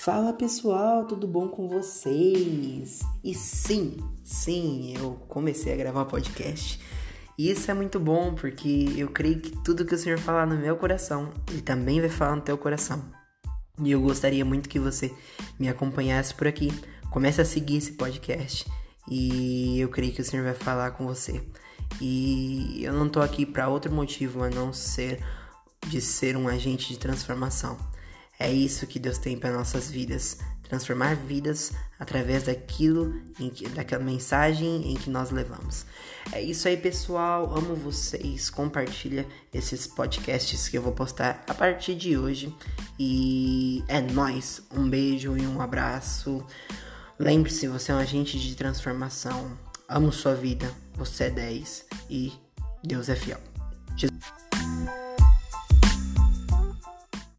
Fala pessoal, tudo bom com vocês? E sim, sim, eu comecei a gravar podcast. E isso é muito bom porque eu creio que tudo que o Senhor falar no meu coração, Ele também vai falar no teu coração. E eu gostaria muito que você me acompanhasse por aqui. Comece a seguir esse podcast e eu creio que o Senhor vai falar com você. E eu não tô aqui para outro motivo a não ser de ser um agente de transformação. É isso que Deus tem para nossas vidas, transformar vidas através daquilo, que, daquela mensagem em que nós levamos. É isso aí, pessoal. Amo vocês. Compartilha esses podcasts que eu vou postar a partir de hoje. E é nós. Um beijo e um abraço. Lembre-se, você é um agente de transformação. Amo sua vida. Você é 10 e Deus é fiel. Jesus.